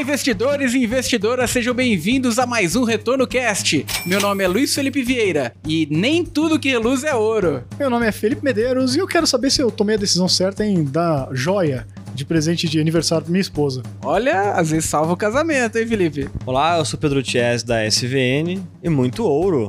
Olá, investidores e investidoras, sejam bem-vindos a mais um Retorno Cast. Meu nome é Luiz Felipe Vieira e nem tudo que reluz é ouro. Meu nome é Felipe Medeiros e eu quero saber se eu tomei a decisão certa em dar joia de presente de aniversário pra minha esposa. Olha, às vezes salva o casamento, hein, Felipe? Olá, eu sou Pedro Ties da SVN e muito ouro.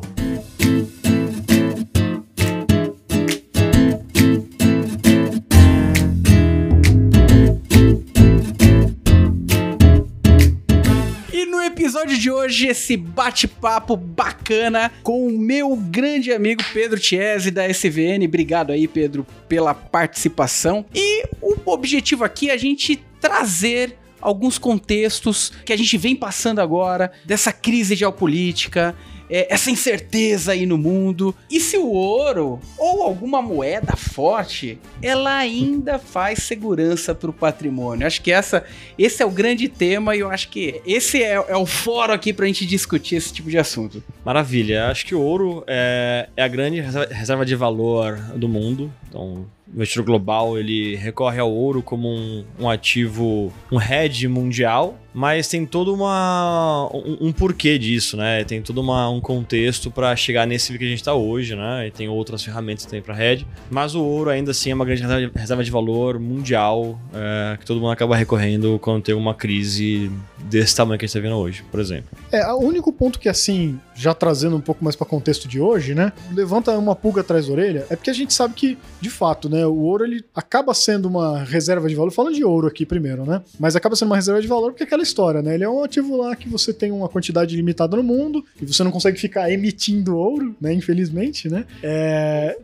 Hoje, esse bate-papo bacana com o meu grande amigo Pedro Tiese da SVN. Obrigado aí, Pedro, pela participação. E o objetivo aqui é a gente trazer alguns contextos que a gente vem passando agora dessa crise geopolítica, é, essa incerteza aí no mundo. E se o ouro ou alguma moeda forte, ela ainda faz segurança para o patrimônio? Acho que essa, esse é o grande tema e eu acho que esse é, é o fórum aqui para a gente discutir esse tipo de assunto. Maravilha. Acho que o ouro é, é a grande reserva- de valor do mundo. Então, o investidor global ele recorre ao ouro como um, um ativo, um hedge mundial, mas tem todo uma, um, um porquê disso, né? Tem todo uma, um contexto para chegar nesse que a gente está hoje, né? E tem outras ferramentas também para hedge, mas o ouro ainda assim é uma grande reserva de, valor mundial é, que todo mundo acaba recorrendo quando tem uma crise desse tamanho que a gente está vendo hoje, por exemplo. É, o único ponto que, assim, já trazendo um pouco mais para contexto de hoje, né? Levanta uma pulga atrás da orelha, é porque a gente sabe que, de fato, né? O ouro ele acaba sendo uma reserva de valor. Falando de ouro aqui primeiro, né? Mas acaba sendo uma reserva de valor porque é aquela história, né? Ele é um ativo lá que você tem uma quantidade limitada no mundo e você não consegue ficar emitindo ouro, né? Infelizmente, né? É.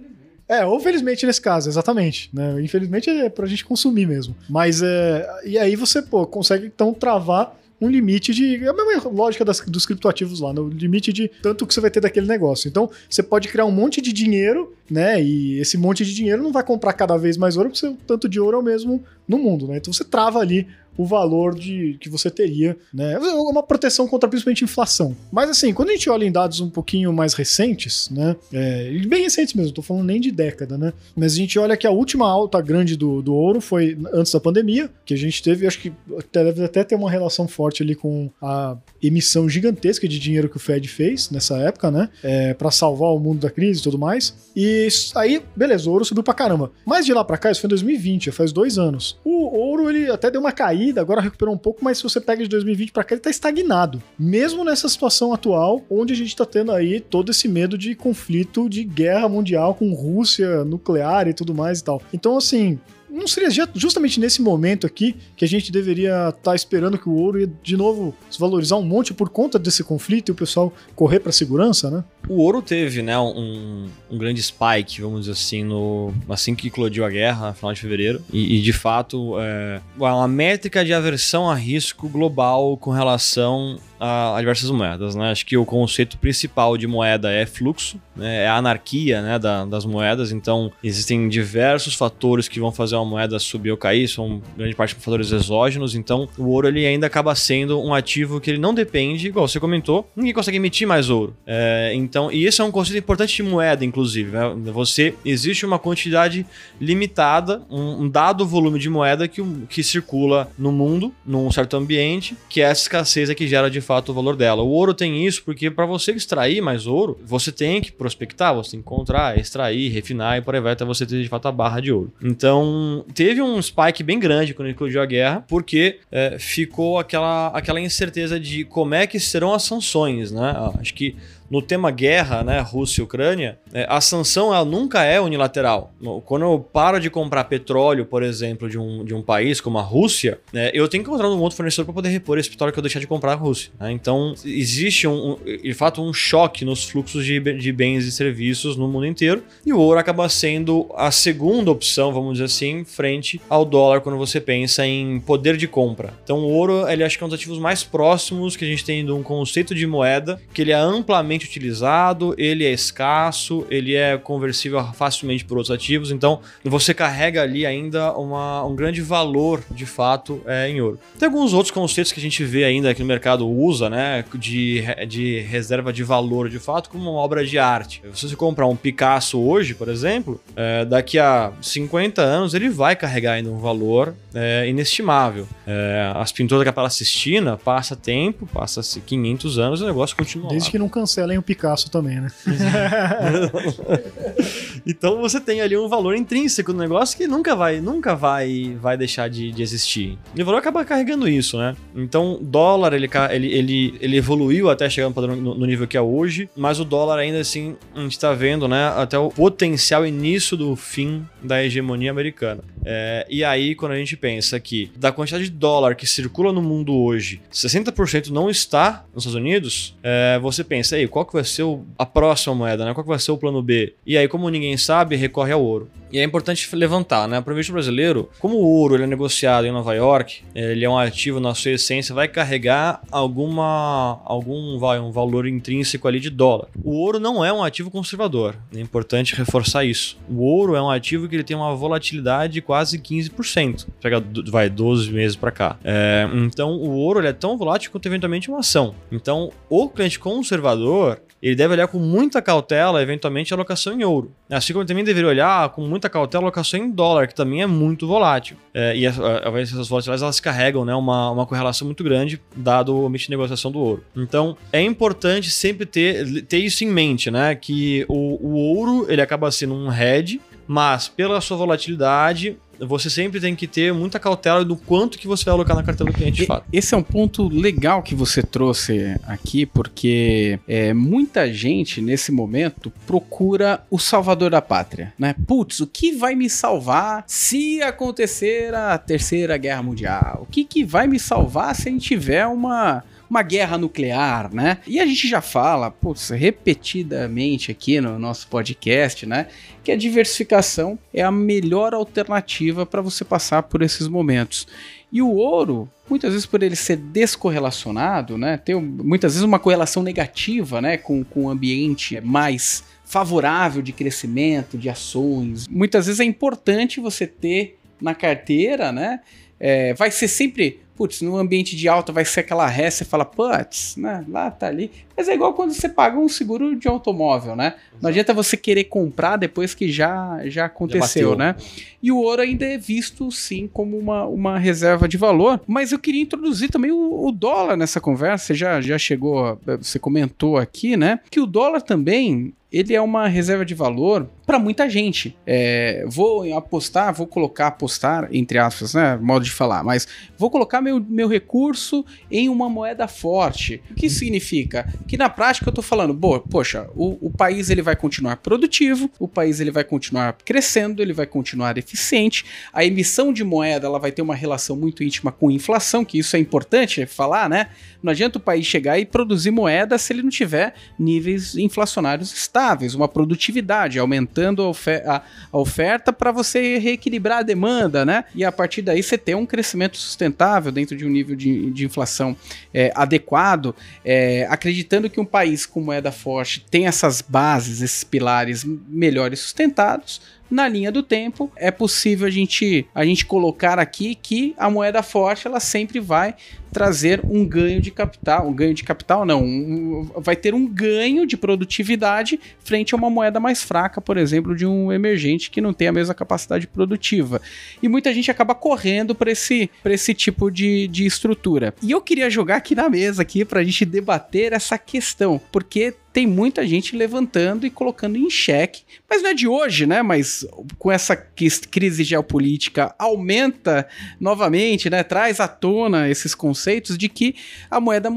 É, ou felizmente nesse caso, exatamente. Né? Infelizmente é pra gente consumir mesmo. Mas é. E aí você, pô, consegue então travar um limite de. É a mesma lógica das- dos criptoativos lá, no limite de tanto que você vai ter daquele negócio. Então, você pode criar um monte de dinheiro, né? E esse monte de dinheiro não vai comprar cada vez mais ouro, porque o tanto de ouro é o mesmo no mundo, né? Então você trava ali o valor de que você teria, né? É uma proteção contra principalmente inflação. Mas assim, quando a gente olha em dados um pouquinho mais recentes, né? É, bem recentes mesmo, tô falando nem de década, né? Mas a gente olha que a última alta grande do, do ouro foi antes da pandemia, que a gente teve, acho que até- deve até ter uma relação forte ali com a emissão gigantesca de dinheiro que o Fed fez nessa época, né? É, para salvar o mundo da crise e tudo mais. E aí, beleza, o ouro subiu pra caramba. Mas de lá pra cá, isso foi em 2020, já faz dois anos. O ouro, ele até deu uma caída, agora recuperou um pouco, mas se você pega de 2020 pra cá, ele tá estagnado. Mesmo nessa situação atual, onde a gente tá tendo aí todo esse medo de conflito, de guerra mundial com Rússia, nuclear e tudo mais e tal. Então, assim, não seria ju- justamente nesse momento aqui que a gente deveria estar esperando que o ouro ia de novo se valorizar um monte por conta desse conflito e o pessoal correr para segurança, né? O ouro teve, né, um, um grande spike, vamos dizer assim, no, assim que eclodiu a guerra, final de fevereiro. E, e, de fato, é uma métrica de aversão a risco global com relação a diversas moedas, né? Acho que o conceito principal de moeda é fluxo, né, é a anarquia né, da- das moedas. Então, existem diversos fatores que vão fazer uma moeda subir ou cair, são grande parte fatores exógenos. Então, o ouro ele ainda acaba sendo um ativo que ele não depende, igual você comentou, ninguém consegue emitir mais ouro. É, então, e isso é um conceito importante de moeda, inclusive. né? Você existe uma quantidade limitada, um, um dado volume de moeda que, que circula no mundo, num certo ambiente, que é essa escassez é que gera de fato o valor dela. O ouro tem isso porque para você extrair mais ouro, você tem que prospectar, você tem que encontrar, extrair, refinar e por aí vai até você ter de fato a barra de ouro. Então, teve um spike bem grande quando eclodiu a guerra, porque é, ficou aquela, aquela incerteza de como é que serão as sanções, né? Acho que no tema guerra, né, Rússia e Ucrânia, é, a sanção ela nunca é unilateral. Quando eu paro de comprar petróleo, por exemplo, de um, de um país como a Rússia, né, eu tenho que encontrar um outro fornecedor para poder repor esse petróleo que eu deixar de comprar da Rússia. né? Então, existe, um, de fato, um choque nos fluxos de, de bens e serviços no mundo inteiro, e o ouro acaba sendo a segunda opção, vamos dizer assim, frente ao dólar quando você pensa em poder de compra. Então, o ouro, ele acho que é um dos ativos mais próximos que a gente tem de um conceito de moeda, que ele é amplamente altamente utilizado, ele é escasso, ele é conversível facilmente por outros ativos, então você carrega ali ainda uma, um grande valor, de fato, é, em ouro. Tem alguns outros conceitos que a gente vê ainda que no mercado usa, né, de, de reserva de valor, de fato, como uma obra de arte. Se você comprar um Picasso hoje, por exemplo, é, daqui a 50 anos ele vai carregar ainda um valor é, inestimável. É, as pinturas da Capela Sistina passa tempo, passa-se 500 anos e o negócio continua Desde lá. que não cancelem o Picasso também, né? então você tem ali um valor intrínseco no negócio que nunca vai, nunca vai, vai deixar de, de existir. E o valor acaba carregando isso, né? Então, dólar ele, ele, ele, ele evoluiu até chegar no, no nível que é hoje, mas o dólar ainda assim a gente está vendo, né? Até o potencial início do fim da hegemonia americana. É, e aí, quando a gente pensa que da quantidade de dólar que circula no mundo hoje, 60% não está nos Estados Unidos, é, você pensa aí, qual que vai ser o, a próxima moeda, né? Qual que vai ser o plano B? E aí, como ninguém sabe, recorre ao ouro. E é importante levantar, né? Para o investidor brasileiro, como o ouro ele é negociado em Nova York, ele é um ativo na sua essência, vai carregar alguma algum vai, um valor intrínseco ali de dólar. O ouro não é um ativo conservador. É importante reforçar isso. O ouro é um ativo que ele tem uma volatilidade de quase 15%. Pega vai 12 meses para cá. É, então o ouro ele é tão volátil quanto eventualmente uma ação. Então o cliente conservador ele deve olhar com muita cautela, eventualmente, a alocação em ouro. Assim como também deveria olhar com muita cautela a alocação em dólar, que também é muito volátil. É, e essas volatilidades elas carregam né, uma, uma correlação muito grande, dado o ambiente de negociação do ouro. Então, é importante sempre ter, ter isso em mente, né? Que o, o ouro ele acaba sendo um hedge, mas pela sua volatilidade, você sempre tem que ter muita cautela do quanto que você vai alocar na carteira do cliente, de fato. Esse é um ponto legal que você trouxe aqui, porque é, muita gente, nesse momento, procura o salvador da pátria, né? Putz, o que vai me salvar se acontecer a terceira guerra mundial? O que, que vai me salvar se a gente tiver uma uma guerra nuclear, né? E a gente já fala, putz, repetidamente aqui no nosso podcast, né? Que a diversificação é a melhor alternativa para você passar por esses momentos. E o ouro, muitas vezes por ele ser descorrelacionado, né? Ter muitas vezes uma correlação negativa, né? Com, com o ambiente mais favorável de crescimento, de ações. Muitas vezes é importante você ter na carteira, né? É, vai ser sempre putz, no ambiente de alta vai ser aquela ré, você fala, putz, né, lá tá ali. Mas é igual quando você paga um seguro de automóvel, né? Não adianta você querer comprar depois que já, já aconteceu, já né? E o ouro ainda é visto, sim, como uma, uma reserva de valor. Mas eu queria introduzir também o, o dólar nessa conversa. Você já, já chegou, você comentou aqui, né? Que o dólar também ele é uma reserva de valor para muita gente. É, vou apostar, vou colocar apostar, entre aspas, né? Modo de falar, mas vou colocar meu, meu recurso em uma moeda forte. O que significa? Que na prática eu tô falando, boa, poxa, o, o país ele vai continuar produtivo, o país ele vai continuar crescendo, ele vai continuar eficiente, a emissão de moeda ela vai ter uma relação muito íntima com inflação, que isso é importante falar, né? Não adianta o país chegar e produzir moeda se ele não tiver níveis inflacionários estáveis, uma produtividade, aumentando a, ofer a, a oferta para você reequilibrar a demanda, né? E a partir daí você ter um crescimento sustentável dentro de um nível de, de inflação é, adequado, é, acreditando que um país com moeda forte tem essas bases, esses pilares melhores sustentados, na linha do tempo, é possível a gente, a gente colocar aqui que a moeda forte ela sempre vai trazer um ganho de capital, um ganho de capital não, um, vai ter um ganho de produtividade frente a uma moeda mais fraca, por exemplo, de um emergente que não tem a mesma capacidade produtiva. E muita gente acaba correndo para esse, esse tipo de, de estrutura. E eu queria jogar aqui na mesa aqui para a gente debater essa questão, porque tem muita gente levantando e colocando em xeque, mas não é de hoje, né? Mas com essa crise geopolítica aumenta novamente, né? Traz à tona esses conceitos de que a moeda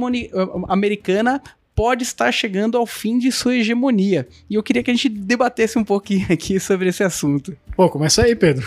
americana pode estar chegando ao fim de sua hegemonia. E eu queria que a gente debatesse um pouquinho aqui sobre esse assunto. Pô, começa aí, Pedro.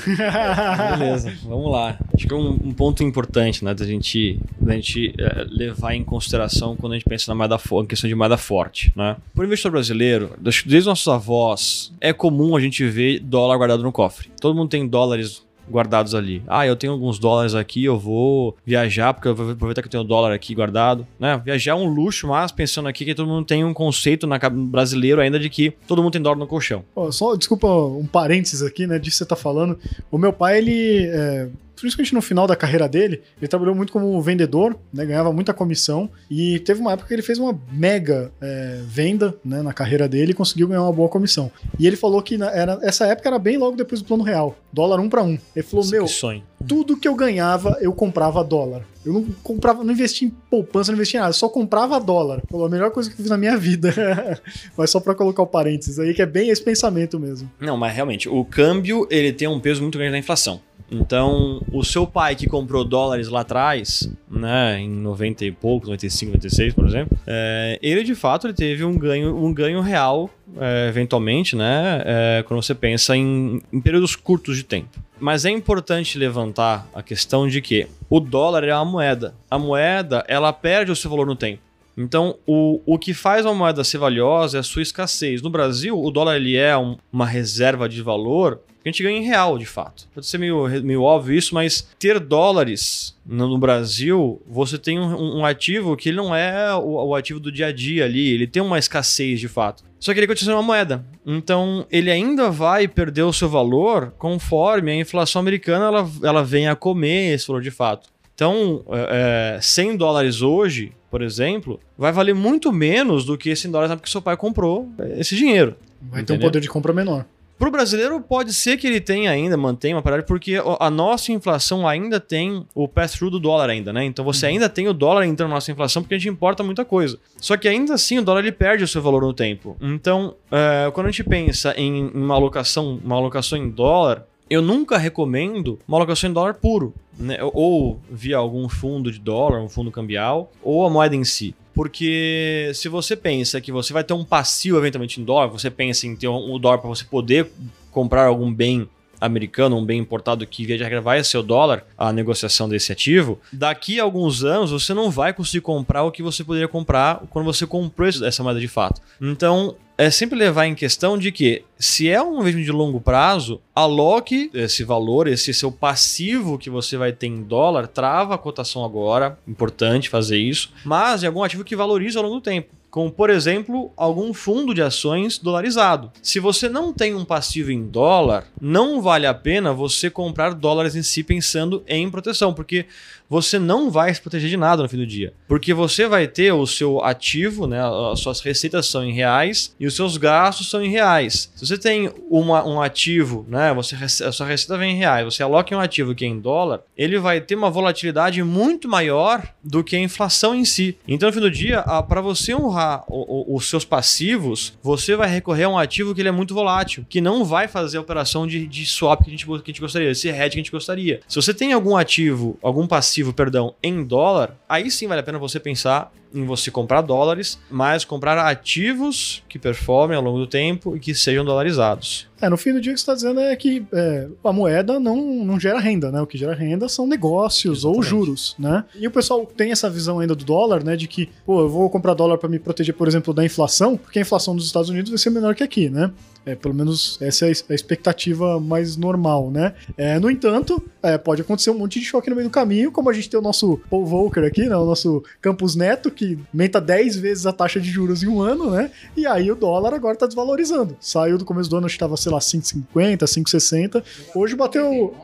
Beleza, vamos lá. Acho que é um, um ponto importante, né, da gente, da gente é, levar em consideração quando a gente pensa na moeda em questão de moeda forte, né? Para o investidor brasileiro, desde nossos avós, é comum a gente ver dólar guardado no cofre. Todo mundo tem dólares guardados ali. Ah, eu tenho alguns dólares aqui, eu vou viajar, porque eu vou aproveitar que eu tenho dólar aqui guardado. Né? Viajar é um luxo, mas pensando aqui que todo mundo tem um conceito na, brasileiro ainda de que todo mundo tem dólar no colchão. Oh, só, desculpa, um parênteses aqui, né, disso que você tá falando. O meu pai, ele. É principalmente no final da carreira dele, ele trabalhou muito como vendedor, né, ganhava muita comissão e teve uma época que ele fez uma mega é, venda né, na carreira dele e conseguiu ganhar uma boa comissão. E ele falou que na, era, essa época era bem logo depois do plano real, dólar um para um. Ele falou: Nossa, Meu, sonho. Tudo que eu ganhava eu comprava dólar. Eu não comprava, não investia em poupança, não investia em nada, só comprava dólar. Falou, a melhor coisa que eu fiz na minha vida. mas só para colocar o parênteses aí, que é bem esse pensamento mesmo. Não, mas realmente, o câmbio ele tem um peso muito grande na inflação. Então, o seu pai que comprou dólares lá atrás, né, em 90 e poucos, 95, 96, por exemplo, é, ele de fato ele teve um ganho, um ganho real, é, eventualmente, né, é, quando você pensa em, em períodos curtos de tempo. Mas é importante levantar a questão de que o dólar é uma moeda. A moeda, ela perde o seu valor no tempo. Então, o, o que faz uma moeda ser valiosa é a sua escassez. No Brasil, o dólar ele é um, uma reserva de valor que a gente ganha em real, de fato. Pode ser meio, meio óbvio isso, mas ter dólares no, no Brasil, você tem um, um, ativo que não é o, o, ativo do dia a dia ali, ele tem uma escassez de fato. Só que ele continua sendo uma moeda. Então, ele ainda vai perder o seu valor conforme a inflação americana ela, ela vem a comer esse valor de fato. Então, é, 100 é, dólares hoje, por exemplo, vai valer muito menos do que 100 dólares na época que seu pai comprou esse dinheiro. Vai entendeu? ter um poder de compra menor. Para o brasileiro, pode ser que ele tenha ainda, mantenha uma parada, porque a nossa inflação ainda tem o pass-through do dólar ainda, né? Então você uhum. ainda tem o dólar entrando na nossa inflação porque a gente importa muita coisa. Só que ainda assim o dólar ele perde o seu valor no tempo. Então, é, quando a gente pensa em uma alocação, uma alocação em dólar, eu nunca recomendo uma alocação em dólar puro, né? ou via algum fundo de dólar, um fundo cambial, ou a moeda em si. Porque se você pensa que você vai ter um passivo eventualmente em dólar, você pensa em ter um dólar para você poder comprar algum bem americano, um bem importado que via de regra vai ser o dólar, a negociação desse ativo, daqui a alguns anos você não vai conseguir comprar o que você poderia comprar quando você comprou essa moeda de fato. Então, é sempre levar em questão de que, se é um investimento de longo prazo, aloque esse valor, esse seu passivo que você vai ter em dólar, trava a cotação agora, importante fazer isso, mas é algum ativo que valoriza ao longo do tempo como por exemplo algum fundo de ações dolarizado. Se você não tem um passivo em dólar, não vale a pena você comprar dólares em si pensando em proteção, porque você não vai se proteger de nada no fim do dia. Porque você vai ter o seu ativo, né, as suas receitas são em reais e os seus gastos são em reais. Se você tem uma, um ativo, né, você, a sua receita vem em reais, você aloca em um ativo que é em dólar, ele vai ter uma volatilidade muito maior do que a inflação em si. Então, no fim do dia, para você honrar o, o, os seus passivos, você vai recorrer a um ativo que ele é muito volátil, que não vai fazer a operação de, de swap que a, gente, que a gente gostaria, esse hedge que a gente gostaria. Se você tem algum ativo, algum passivo ativo, perdão, em dólar, aí sim vale a pena você pensar em você comprar dólares, mas comprar ativos que performem ao longo do tempo e que sejam dolarizados. É, no fim do dia o que você está dizendo é que é, a moeda não, não gera renda, né? O que gera renda são negócios Exatamente. ou juros, né? E o pessoal tem essa visão ainda do dólar, né? De que, pô, eu vou comprar dólar para me proteger, por exemplo, da inflação, porque a inflação dos Estados Unidos vai ser menor que aqui, né? É, pelo menos essa é a expectativa mais normal, né? É, no entanto, é, pode acontecer um monte de choque no meio do caminho, como a gente tem o nosso Paul Volcker aqui, né? O nosso Campus Neto, que aumenta 10 vezes a taxa de juros em um ano, né? E aí o dólar agora tá desvalorizando. Saiu do começo do ano, acho que tava, sei lá, 5,50, 5,60. Hoje bateu.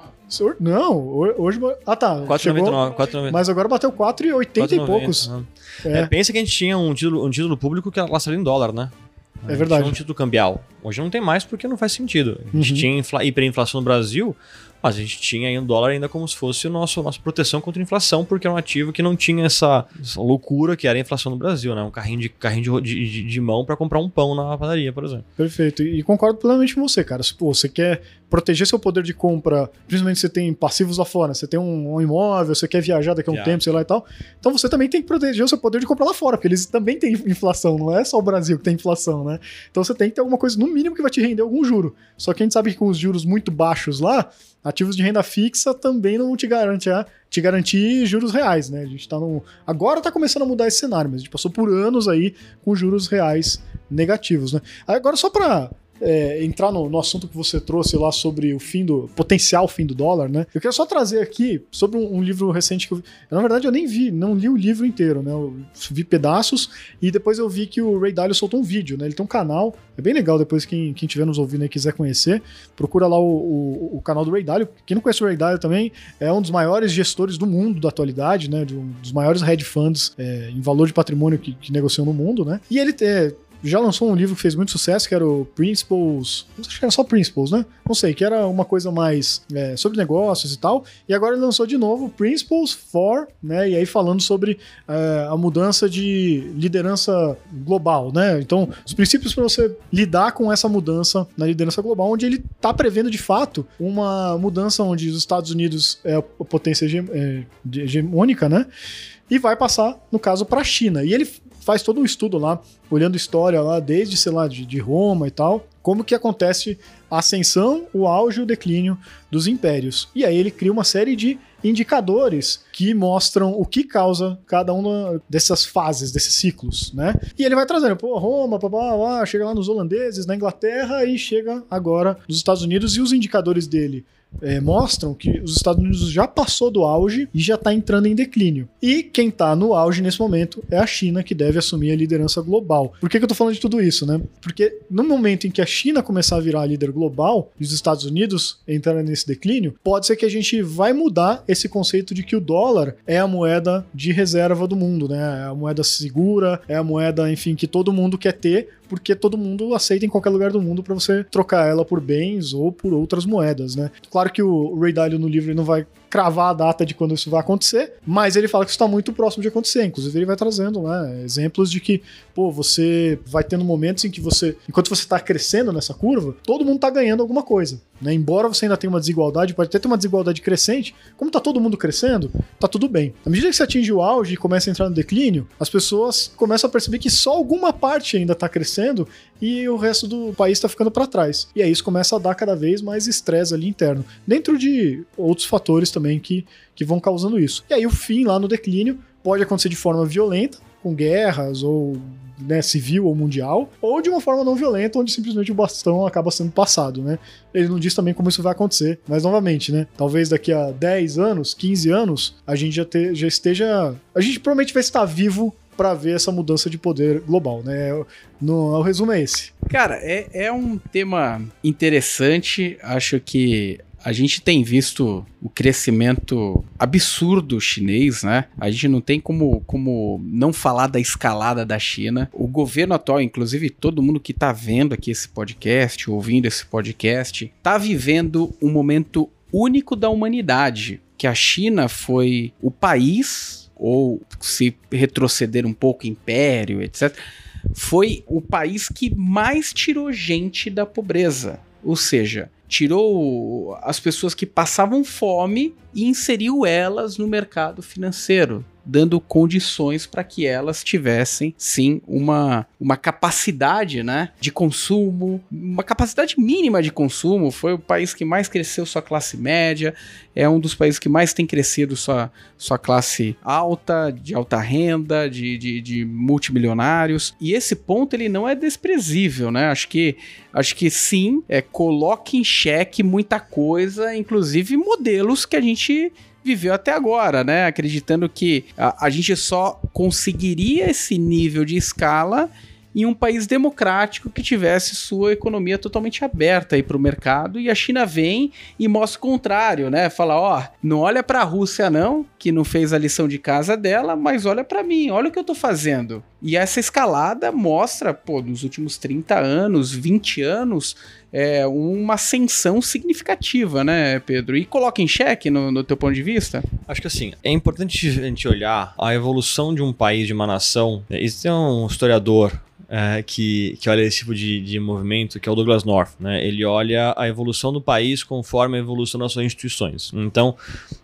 Não, hoje. Ah, tá. 4,99. Mas agora bateu 4,80 e poucos. É. É, pensa que a gente tinha um título, um título público que era saiu em dólar, né? É verdade. Tinha um título cambial. Hoje não tem mais porque não faz sentido. A gente uhum. tinha hiperinflação no Brasil, mas a gente tinha aí um dólar ainda como se fosse o nosso, nossa proteção contra inflação, porque era um ativo que não tinha essa, essa loucura que era a inflação no Brasil, né? Um carrinho de, carrinho de, de, de mão para comprar um pão na padaria, por exemplo. Perfeito. E concordo plenamente com você, cara. Se pô, você quer proteger seu poder de compra, principalmente você tem passivos lá fora, você tem um, um imóvel, você quer viajar daqui a um yeah. tempo, sei lá e tal. Então você também tem que proteger o seu poder de compra lá fora, porque eles também têm inflação, não é só o Brasil que tem inflação, né? Então você tem que ter alguma coisa, no mínimo, que vai te render algum juro. Só que a gente sabe que com os juros muito baixos lá, ativos de renda fixa também não te garante a, te garantir juros reais, né? A gente tá no. Agora tá começando a mudar esse cenário, mas a gente passou por anos aí com juros reais negativos, né? Agora, só para é, entrar no, no, assunto que você trouxe lá sobre o fim do potencial fim do dólar, né? Eu quero só trazer aqui sobre um, um livro recente que eu. Na verdade, eu nem vi, não li o livro inteiro, né? Eu vi pedaços e depois eu vi que o Ray Dalio soltou um vídeo, né? Ele tem um canal, é bem legal. Depois quem, quem tiver nos ouvindo e quiser conhecer, procura lá o, o, o, canal do Ray Dalio. Quem não conhece o Ray Dalio também é um dos maiores gestores do mundo da atualidade, né? De um dos maiores hedge funds é, em valor de patrimônio que, que negociam no mundo, né? E ele é, já lançou um livro que fez muito sucesso, que era o Principles. Acho que era só Principles, né? Não sei, que era uma coisa mais é, sobre negócios e tal. E agora ele lançou de novo Principles for, né? E aí falando sobre é, a mudança de liderança global, né? Então, os princípios para você lidar com essa mudança na liderança global, onde ele está prevendo de fato uma mudança onde os Estados Unidos é a potência é, hegemônica, né? E vai passar, no caso, para a China. E ele faz todo um estudo lá, olhando história lá, desde, sei lá, de, de Roma e tal, como que acontece a ascensão, o auge e o declínio dos impérios. E aí ele cria uma série de indicadores que mostram o que causa cada uma dessas fases, desses ciclos, né? E ele vai trazendo, pô, Roma, blá, blá, chega lá nos holandeses, na Inglaterra e chega agora nos Estados Unidos e os indicadores dele é, mostram que os Estados Unidos já passou do auge e já está entrando em declínio. E quem está no auge nesse momento é a China, que deve assumir a liderança global. Por que, que eu estou falando de tudo isso, né? Porque no momento em que a China começar a virar a líder global e os Estados Unidos entrarem nesse declínio, pode ser que a gente vai mudar esse conceito de que o dólar é a moeda de reserva do mundo, né? É a moeda segura, é a moeda, enfim, que todo mundo quer ter porque todo mundo aceita em qualquer lugar do mundo para você trocar ela por bens ou por outras moedas, né? Claro que o Ray Dalio no livro não vai cravar a data de quando isso vai acontecer, mas ele fala que isso está muito próximo de acontecer. Inclusive, ele vai trazendo né, exemplos de que, pô, você vai tendo momentos em que você, enquanto você está crescendo nessa curva, todo mundo está ganhando alguma coisa. Né? Embora você ainda tenha uma desigualdade, pode até ter uma desigualdade crescente, como está todo mundo crescendo, tá tudo bem. À medida que você atinge o auge e começa a entrar no declínio, as pessoas começam a perceber que só alguma parte ainda está crescendo e o resto do país está ficando para trás. E aí isso começa a dar cada vez mais estresse ali interno, dentro de outros fatores também que, que vão causando isso. E aí o fim lá no declínio pode acontecer de forma violenta, com guerras ou né, civil ou mundial, ou de uma forma não violenta, onde simplesmente o bastão acaba sendo passado, né? Ele não diz também como isso vai acontecer, mas novamente, né? Talvez daqui a 10 anos, 15 anos, a gente já, te, já esteja. A gente provavelmente vai estar vivo para ver essa mudança de poder global, né? No, o resumo é esse. Cara, é, é um tema interessante. Acho que a gente tem visto o crescimento absurdo chinês, né? A gente não tem como, como não falar da escalada da China. O governo atual, inclusive todo mundo que está vendo aqui esse podcast, ouvindo esse podcast, está vivendo um momento único da humanidade. Que a China foi o país ou se retroceder um pouco, império, etc., foi o país que mais tirou gente da pobreza. Ou seja, tirou as pessoas que passavam fome e inseriu elas no mercado financeiro dando condições para que elas tivessem sim uma, uma capacidade né, de consumo, uma capacidade mínima de consumo. Foi o país que mais cresceu sua classe média, é um dos países que mais tem crescido sua, sua classe alta, de alta renda, de, de, de multimilionários. E esse ponto ele não é desprezível, né? Acho que, acho que sim, é, coloca em xeque muita coisa, inclusive modelos que a gente viveu até agora, né? Acreditando que a, a gente só conseguiria esse nível de escala em um país democrático que tivesse sua economia totalmente aberta aí para o mercado e a China vem e mostra o contrário, né? Fala, ó, não olha para a Rússia não, que não fez a lição de casa dela, mas olha para mim, olha o que eu tô fazendo. E essa escalada mostra, pô, nos últimos 30 anos, 20 anos, é, uma ascensão significativa, né, Pedro? E coloca em xeque no, no teu ponto de vista? Acho que assim, é importante a gente olhar a evolução de um país, de uma nação. Existe um historiador é, que, que olha esse tipo de, de movimento, que é o Douglas North. Né? Ele olha a evolução do país conforme a evolução das suas instituições. Então,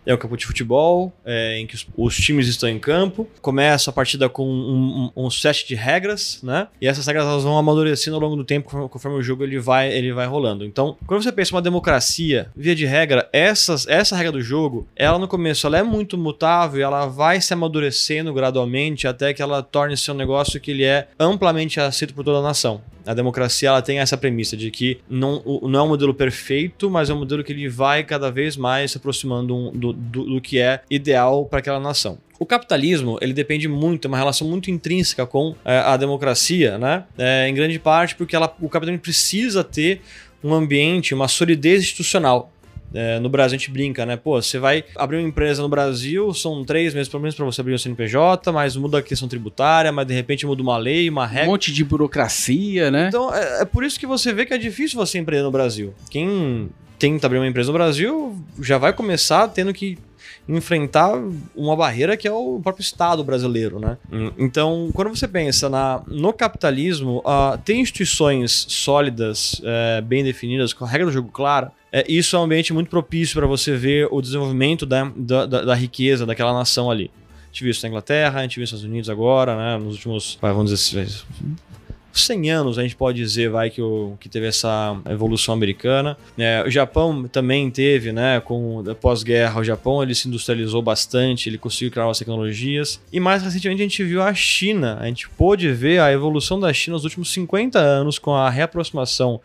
é o campo de futebol, é, em que os, os, times estão em campo, começa a partida com um, um, um, set de regras, né? E essas regras elas vão amadurecendo ao longo do tempo, conforme, conforme o jogo ele vai, ele vai rolando. Então, quando você pensa em uma democracia, via de regra, essas, essa regra do jogo, ela no começo ela é muito mutável e ela vai se amadurecendo gradualmente até que ela torne-se um negócio que ele é amplamente aceito por toda a nação. A democracia ela tem essa premissa de que não, não é um modelo perfeito, mas é um modelo que ele vai cada vez mais se aproximando do, do, do que é ideal para aquela nação. O capitalismo ele depende muito, é uma relação muito intrínseca com é, a democracia, né? É, em grande parte porque ela, o capitalismo precisa ter um ambiente, uma solidez institucional. É, no Brasil a gente brinca, né? Pô, você vai abrir uma empresa no Brasil, são três meses pelo menos para você abrir um CNPJ, mas muda a questão tributária, mas de repente muda uma lei, uma regra. Um monte de burocracia, né? Então é, é por isso que você vê que é difícil você empreender no Brasil. Quem tenta abrir uma empresa no Brasil já vai começar tendo que enfrentar uma barreira que é o próprio Estado brasileiro, né? Então, quando você pensa na, no capitalismo, uh, tem instituições sólidas, uh, bem definidas, com a regra do jogo clara, é, isso é um ambiente muito propício para você ver o desenvolvimento da, da, da, riqueza daquela nação ali. A gente viu isso na Inglaterra, a gente viu nos Estados Unidos agora, né? Nos últimos, vamos dizer assim, 100 anos a gente pode dizer vai que, o, que teve essa evolução americana. É, o Japão também teve, né, com pós-guerra, o Japão ele se industrializou bastante, ele conseguiu criar novas tecnologias. E mais recentemente a gente viu a China, a gente pôde ver a evolução da China nos últimos 50 anos com a reaproximação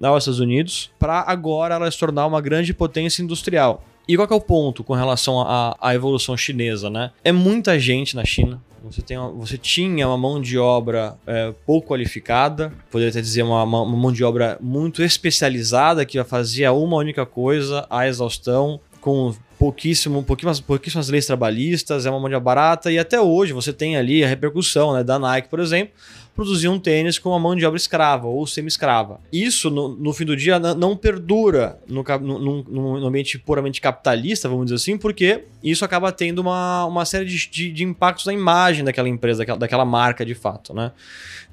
aos Estados Unidos, para agora ela se tornar uma grande potência industrial. E qual é o ponto com relação à, evolução chinesa, né? É muita gente na China. Você, tem uma, você tinha uma mão de obra é, pouco qualificada, poderia até dizer uma, uma, mão de obra muito especializada que fazia uma única coisa, a exaustão, com pouquíssimo, pouquíssimas, pouquíssimas leis trabalhistas, é uma mão de obra barata, e até hoje você tem ali a repercussão né, da Nike, por exemplo, produzir um tênis com uma mão de obra escrava ou semi-escrava. Isso, no, no, fim do dia, não perdura no, no, no, ambiente puramente capitalista, vamos dizer assim, porque isso acaba tendo uma, uma série de, de, de impactos na imagem daquela empresa, daquela, daquela marca de fato. Né?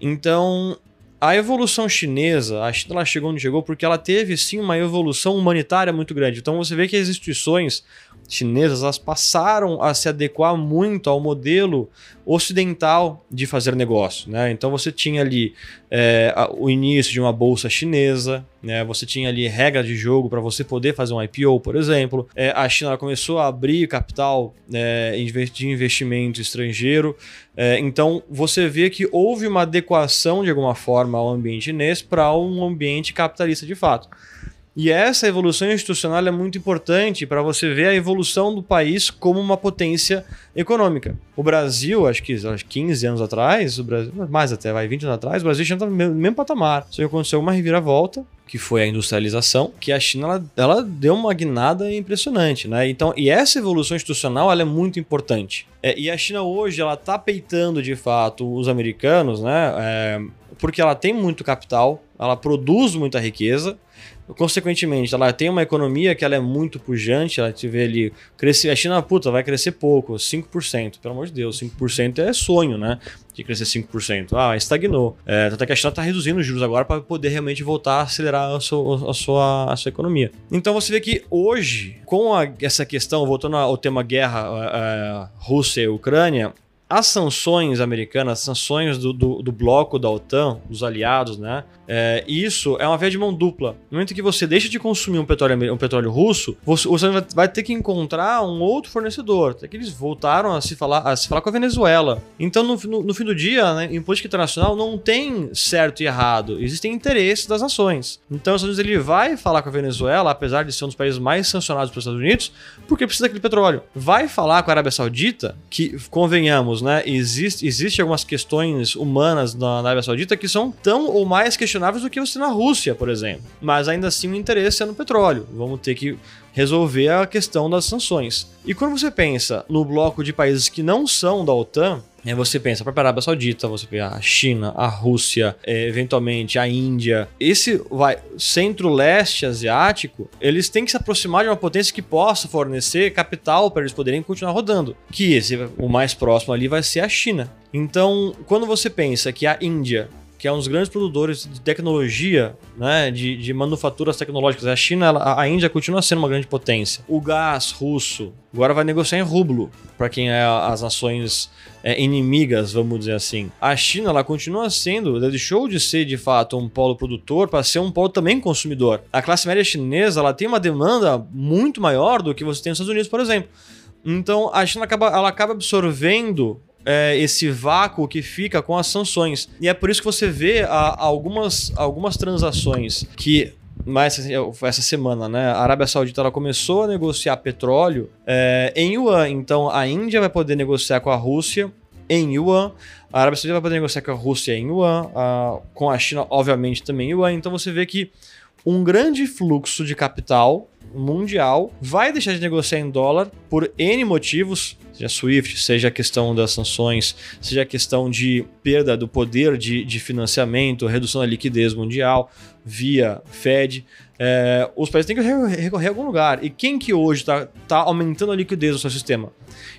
Então, a evolução chinesa, a China ela chegou onde chegou porque ela teve sim uma evolução humanitária muito grande. Então você vê que as instituições chinesas elas passaram a se adequar muito ao modelo ocidental de fazer negócio. Né? Então você tinha ali é, o início de uma bolsa chinesa, né? você tinha ali regras de jogo para você poder fazer um IPO, por exemplo. É, a China começou a abrir capital é, de investimento estrangeiro. É, então você vê que houve uma adequação de alguma forma ao ambiente chinês para um ambiente capitalista de fato. E essa evolução institucional é muito importante para você ver a evolução do país como uma potência econômica. O Brasil, acho que acho 15 anos atrás, o Brasil, mais até, vai 20 anos atrás, o Brasil já estava no mesmo patamar. Só que aconteceu uma reviravolta, que foi a industrialização, que a China ela, ela deu uma guinada impressionante, né? Então, e essa evolução institucional ela é muito importante. É, e a China hoje ela está peitando de fato os americanos, né? É, porque ela tem muito capital, ela produz muita riqueza Consequentemente, ela tem uma economia que ela é muito pujante, ela tiver ali crescer, a China, puta, vai crescer pouco, 5%, pelo amor de Deus, 5% é sonho, né? De crescer 5%. Ah, estagnou. É, tanto é que a China está reduzindo os juros agora para poder realmente voltar a acelerar a sua, a sua, a sua economia. Então você vê que hoje, com a, essa questão, voltando ao tema guerra é, Rússia e Ucrânia, as sanções americanas, as sanções do, do, do, bloco da OTAN, dos aliados, né? É, isso é uma via de mão dupla. No momento que você deixa de consumir um petróleo, um petróleo russo, você, você vai ter que encontrar um outro fornecedor. Até que eles voltaram a se falar, a se falar com a Venezuela. Então, no, no, no fim do dia, né, em política internacional, não tem certo e errado. Existem interesses das nações. Então, os Estados Unidos ele vai falar com a Venezuela, apesar de ser um dos países mais sancionados pelos Estados Unidos, porque precisa daquele petróleo. Vai falar com a Arábia Saudita, que, convenhamos, né, existe, existe algumas questões humanas na, na Arábia Saudita que são tão ou mais questionáveis do que você na Rússia, por exemplo. Mas ainda assim o interesse é no petróleo. Vamos ter que resolver a questão das sanções. E quando você pensa no bloco de países que não são da OTAN, você pensa para a Arábia Saudita, você pega a China, a Rússia, é, eventualmente a Índia. Esse vai centro-leste asiático, eles têm que se aproximar de uma potência que possa fornecer capital para eles poderem continuar rodando. Que esse, o mais próximo ali vai ser a China. Então, quando você pensa que a Índia que é um dos grandes produtores de tecnologia, né, de, de manufaturas tecnológicas. A China, ela, a Índia continua sendo uma grande potência. O gás russo agora vai negociar em rublo para quem é as nações é, inimigas, vamos dizer assim. A China, ela continua sendo, ela deixou de ser de fato um polo produtor para ser um polo também consumidor. A classe média chinesa, ela tem uma demanda muito maior do que você tem nos Estados Unidos, por exemplo. Então, a China acaba, ela acaba absorvendo é, esse vácuo que fica com as sanções. E é por isso que você vê a, algumas, algumas transações que mais essa semana, né? A Arábia Saudita ela começou a negociar petróleo é, em yuan. Então a Índia vai poder negociar com a Rússia em yuan. A Arábia Saudita vai poder negociar com a Rússia em yuan. A, com a China, obviamente, também em yuan. Então você vê que um grande fluxo de capital mundial vai deixar de negociar em dólar por N motivos, seja SWIFT, seja a questão das sanções, seja a questão de perda do poder de, de financiamento, redução da liquidez mundial via Fed. É, os países têm que recorrer a algum lugar. E quem que hoje está tá aumentando a liquidez do seu sistema?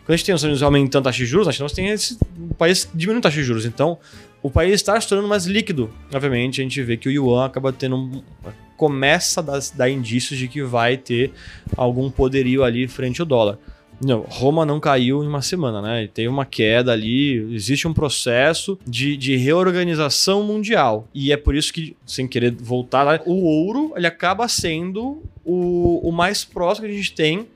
Quando a gente tem os Estados Unidos aumentando a taxa de juros, nós temos esse o país diminuindo a taxa de juros. Então, o país está se tornando mais líquido. Obviamente, a gente vê que o yuan acaba tendo começa a dar indícios de que vai ter algum poderio ali frente ao dólar. Não, Roma não caiu em uma semana, né? Tem uma queda ali, existe um processo de, de reorganização mundial. E é por isso que, sem querer voltar, o ouro ele acaba sendo o, o mais próximo que a gente tem,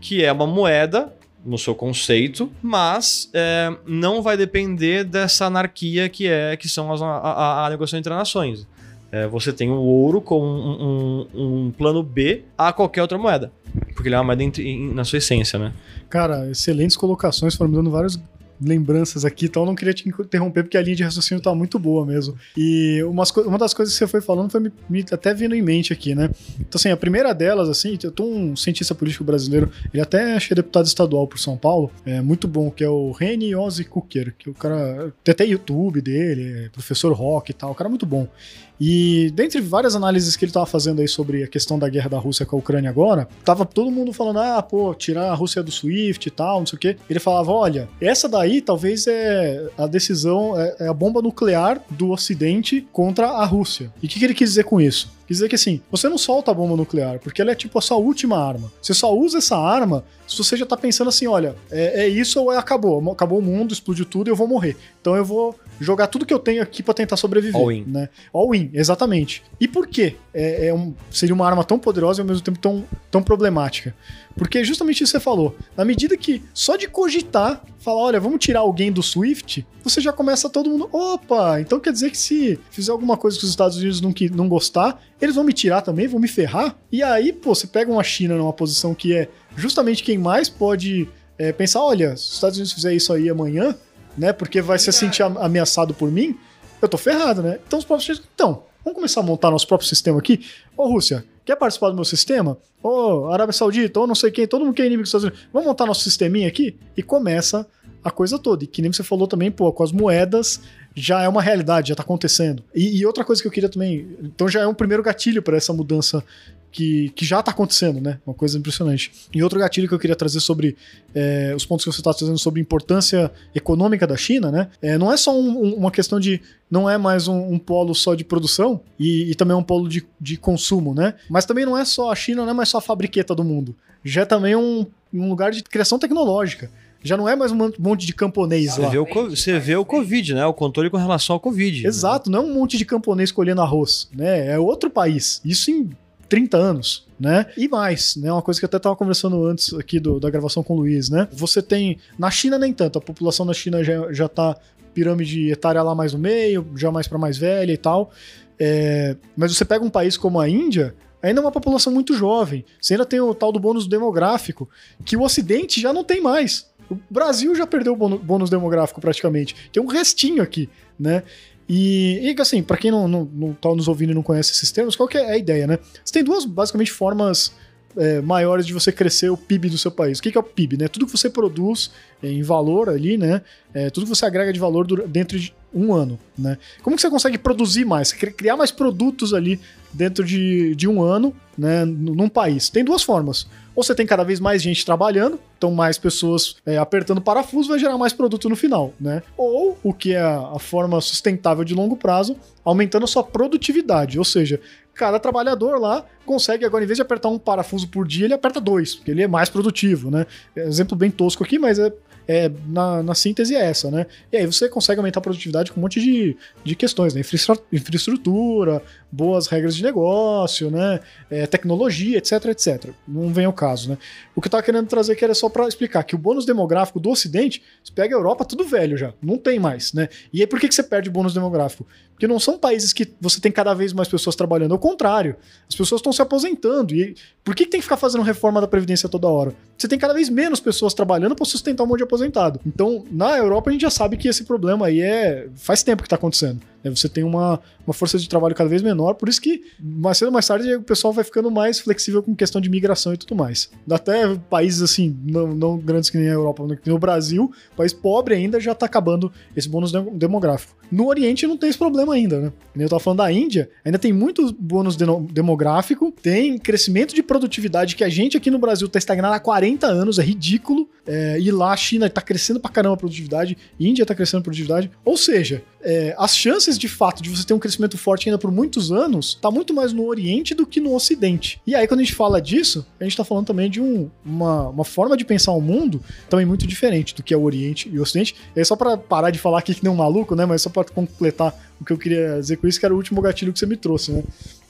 que é uma moeda no seu conceito, mas é, não vai depender dessa anarquia que é que são as, a, a, a negociação entre nações. É, você tem o ouro como um, um, um, plano B a qualquer outra moeda. Porque ele é uma moeda em, em, na sua essência, né? Cara, excelentes colocações, foram me dando vários lembranças aqui, então não queria te interromper porque a linha de raciocínio tá muito boa mesmo. E umas, uma das coisas que você foi falando foi me, me, até vindo em mente aqui, né? Então, assim, a primeira delas, assim, eu tô um cientista político brasileiro, ele até é deputado estadual por São Paulo, é muito bom, que é o Reni Ozzy Kuker, que o cara tem até YouTube dele, é professor rock e tal, o cara é muito bom. E dentre várias análises que ele estava fazendo aí sobre a questão da guerra da Rússia com a Ucrânia agora, tava todo mundo falando: ah, pô, tirar a Rússia do SWIFT e tal, não sei o quê. Ele falava: olha, essa daí talvez é a decisão, é, é a bomba nuclear do Ocidente contra a Rússia. E o que, que ele quis dizer com isso? Quer dizer que assim, você não solta a bomba nuclear, porque ela é tipo a sua última arma. Você só usa essa arma se você já tá pensando assim: olha, é, é isso ou é acabou. Acabou o mundo, explodiu tudo e eu vou morrer. Então eu vou jogar tudo que eu tenho aqui para tentar sobreviver. All in. Né? All in, exatamente. E por quê? É, é um, seria uma arma tão poderosa e ao mesmo tempo tão, tão problemática. Porque justamente isso que você falou. Na medida que só de cogitar, falar, olha, vamos tirar alguém do Swift, você já começa todo mundo. Opa! Então quer dizer que se fizer alguma coisa que os Estados Unidos não, não gostar, eles vão me tirar também, vão me ferrar. E aí, pô, você pega uma China numa posição que é justamente quem mais pode é, pensar: olha, se os Estados Unidos fizer isso aí amanhã, né? Porque vai se sentir ameaçado por mim, eu tô ferrado, né? Então os próprios. Então, vamos começar a montar nosso próprio sistema aqui. Ô, Rússia, quer participar do meu sistema? Ô, Arábia Saudita, ou não sei quem, todo mundo que é inimigo dos Estados Unidos. Vamos montar nosso sisteminha aqui? E começa a coisa toda. E que nem você falou também, pô, com as moedas já é uma realidade, já tá acontecendo. E, e outra coisa que eu queria também. Então já é um primeiro gatilho para essa mudança que, que já está acontecendo, né? Uma coisa impressionante. E outro gatilho que eu queria trazer sobre é, os pontos que você está trazendo sobre a importância econômica da China, né? É, não é só um, um, uma questão de. Não é mais um, um polo só de produção e, e, também um polo de, de consumo, né? Mas também não é só a China, não é mais só a fabriqueta do mundo. Já é também um, um lugar de criação tecnológica. Já não é mais um monte de camponês você lá. Vê o, você vê o Covid, né? O controle com relação ao Covid. Exato, né? não é um monte de camponês colhendo arroz, né? É outro país. Isso em 30 anos, né? E mais, né? Uma coisa que eu até estava conversando antes aqui do, da gravação com o Luiz, né? Você tem. Na China, nem tanto, a população da China já, já tá pirâmide etária lá mais no meio, já mais para mais velha e tal. É, mas você pega um país como a Índia, ainda é uma população muito jovem. Você ainda tem o tal do bônus demográfico, que o Ocidente já não tem mais. O Brasil já perdeu o bônus demográfico praticamente. Tem um restinho aqui, né? E, e assim, para quem não, não, não tá nos ouvindo e não conhece esses termos, qual que é a ideia, né? Você tem duas, basicamente, formas é, maiores de você crescer o PIB do seu país. O que, que é o PIB? Né? Tudo que você produz em valor ali, né? É, tudo que você agrega de valor dentro de um ano, né? Como que você consegue produzir mais? Criar mais produtos ali dentro de, de um ano, né? Num país. Tem duas formas você tem cada vez mais gente trabalhando, então mais pessoas é, apertando parafuso vai gerar mais produto no final, né? Ou o que é a, forma sustentável de longo prazo, aumentando a sua produtividade, ou seja, cada trabalhador lá consegue agora, em vez de apertar um parafuso por dia, ele aperta dois, porque ele é mais produtivo, né? Exemplo bem tosco aqui, mas é é, na, na, síntese é essa, né? E aí você consegue aumentar a produtividade com um monte de, de questões, né? Infraestrutura, boas regras de negócio, né? É, tecnologia, etc, etc. Não vem ao caso, né? O que eu tava querendo trazer aqui era só para explicar que o bônus demográfico do Ocidente, você pega a Europa, tudo velho já, não tem mais, né? E aí por que, que você perde o bônus demográfico? Porque não são países que você tem cada vez mais pessoas trabalhando, ao contrário, as pessoas estão se aposentando. E por que, que tem que ficar fazendo reforma da Previdência toda hora? Você tem cada vez menos pessoas trabalhando para sustentar um monte de aposentado. Então, na Europa, a gente já sabe que esse problema aí é. faz tempo que está acontecendo. Né? Você tem uma, uma força de trabalho cada vez menor, por isso que mais cedo ou mais tarde o pessoal vai ficando mais flexível com questão de migração e tudo mais. Até países assim, não, não grandes que nem a Europa, que nem o Brasil, país pobre ainda já está acabando esse bônus demográfico. No Oriente não tem esse problema ainda, né? Eu estava falando da Índia, ainda tem muito bônus demográfico, tem crescimento de produtividade que a gente aqui no Brasil está estagnado há 40 anos, é ridículo. É, e lá a China está crescendo pra caramba a produtividade, Índia está crescendo a produtividade. Ou seja, é, as chances de fato de você ter um crescimento forte ainda por muitos anos está muito mais no Oriente do que no Ocidente. E aí, quando a gente fala disso, a gente está falando também de um, uma, uma forma de pensar o mundo também muito diferente do que é o Oriente e o Ocidente. Aí, só para parar de falar aqui que nem um maluco, né? Mas só para completar o que eu queria dizer com isso, que era o último gatilho que você me trouxe, né?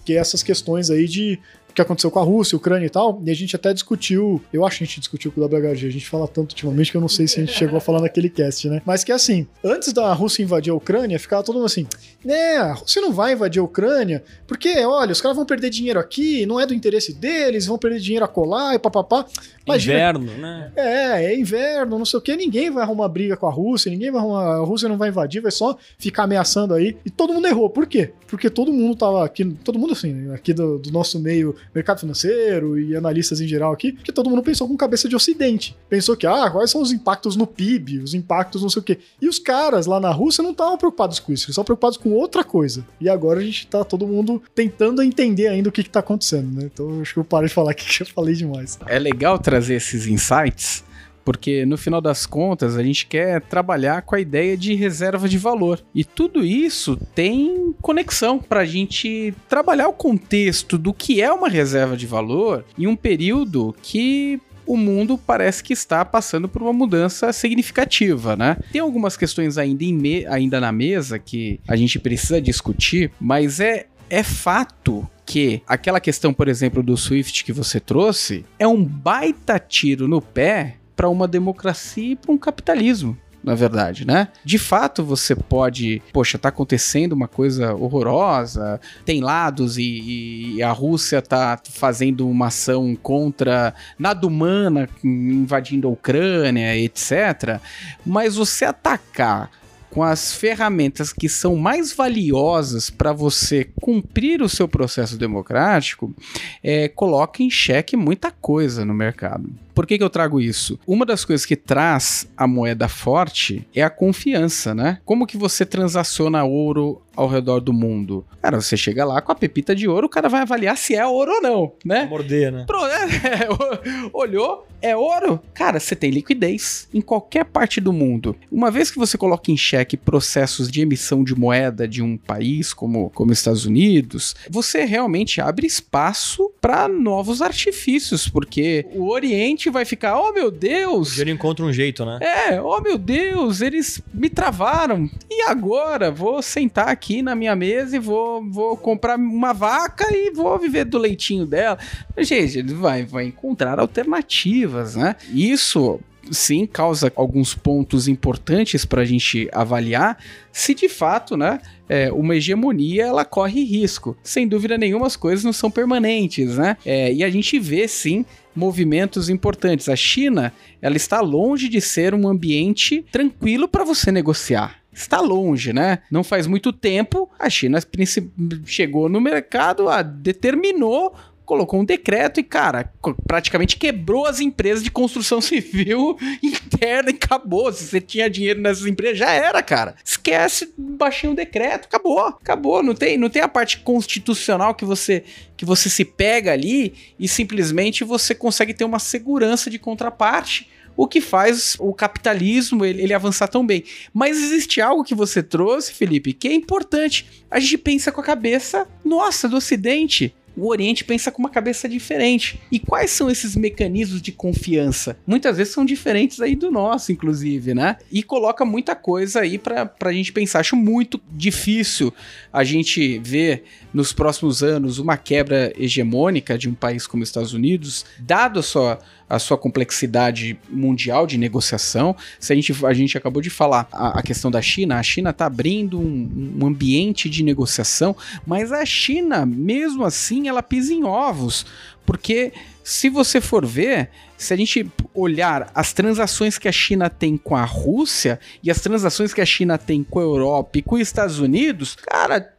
Que é essas questões aí de que aconteceu com a Rússia, Ucrânia e tal, e a gente até discutiu, eu acho que a gente discutiu com o WHG, a gente fala tanto ultimamente que eu não sei se a gente chegou a falar naquele cast, né? Mas que assim, antes da Rússia invadir a Ucrânia, ficava todo mundo assim, né, a Rússia não vai invadir a Ucrânia, porque, olha, os caras vão perder dinheiro aqui, não é do interesse deles, vão perder dinheiro a colar e papapá. Imagina, inverno, né? É, é inverno, não sei o que, ninguém vai arrumar briga com a Rússia, ninguém vai arrumar, a Rússia não vai invadir, vai só ficar ameaçando aí. E todo mundo errou. Por quê? Porque todo mundo tava aqui, todo mundo assim, aqui do, do nosso meio, mercado financeiro e analistas em geral aqui, que todo mundo pensou com cabeça de ocidente. Pensou que, ah, quais são os impactos no PIB, os impactos não sei o quê. E os caras lá na Rússia não estavam preocupados com isso, eles estavam preocupados com outra coisa. E agora a gente tá todo mundo tentando entender ainda o que, que tá acontecendo, né? Então acho que eu paro de falar aqui que eu falei demais. É legal trazer trazer esses insights, porque no final das contas a gente quer trabalhar com a ideia de reserva de valor. E tudo isso tem conexão para a gente trabalhar o contexto do que é uma reserva de valor em um período que o mundo parece que está passando por uma mudança significativa, né? Tem algumas questões ainda, ainda na mesa que a gente precisa discutir, mas é é fato que aquela questão, por exemplo, do Swift que você trouxe, é um baita tiro no pé para uma democracia e para um capitalismo na verdade, né? De fato, você pode, poxa, tá acontecendo uma coisa horrorosa, tem lados e, e, a Rússia tá fazendo uma ação contra nada humana, invadindo a Ucrânia, etc. Mas você atacar com as ferramentas que são mais valiosas para você cumprir o seu processo democrático, é, coloca em xeque muita coisa no mercado. Por que, que eu trago isso? Uma das coisas que traz a moeda forte é a confiança, né? Como que você transaciona ouro ao redor do mundo? Cara, você chega lá com a pepita de ouro, o cara vai avaliar se é ouro ou não, né? Morder, né? Pro, é, olhou, é ouro? Cara, você tem liquidez em qualquer parte do mundo. Uma vez que você coloca em xeque processos de emissão de moeda de um país como, como Estados Unidos, você realmente abre espaço para novos artifícios, porque o Oriente vai ficar, oh meu Deus. Dinheiro encontra um jeito, né? É, oh meu Deus, eles me travaram. E agora? Vou sentar aqui na minha mesa e vou, vou comprar uma vaca e vou viver do leitinho dela. Gente, ele vai, vai encontrar alternativas, né? Isso sim causa alguns pontos importantes para a gente avaliar se de fato, né, é, uma hegemonia ela corre risco. Sem dúvida nenhuma, as coisas não são permanentes, né? É, e a gente vê sim movimentos importantes. A China, ela está longe de ser um ambiente tranquilo para você negociar está longe, né? Não faz muito tempo, a China chegou no mercado, a, determinou colocou um decreto e, cara, praticamente quebrou as empresas de construção civil interna e acabou. Se você tinha dinheiro nessas empresas, já era, cara. Esquece, baixei um decreto, acabou, acabou. Não tem, não tem a parte constitucional que você que você se pega ali e simplesmente você consegue ter uma segurança de contraparte o que faz o capitalismo ele, ele avançar tão bem. Mas existe algo que você trouxe, Felipe, que é importante. A gente pensa com a cabeça nossa do Ocidente o Oriente pensa com uma cabeça diferente. E quais são esses mecanismos de confiança? Muitas vezes são diferentes aí do nosso, inclusive, né? E coloca muita coisa aí pra, pra gente pensar. Acho muito difícil a gente ver nos próximos anos uma quebra hegemônica de um país como os Estados Unidos, dado a sua a sua complexidade mundial de negociação. Se a gente, a gente acabou de falar a, a questão da China, a China está abrindo um, um ambiente de negociação, mas a China, mesmo assim, ela pisa em ovos, porque se você for ver, se a gente olhar as transações que a China tem com a Rússia e as transações que a China tem com a Europa e com os Estados Unidos, cara,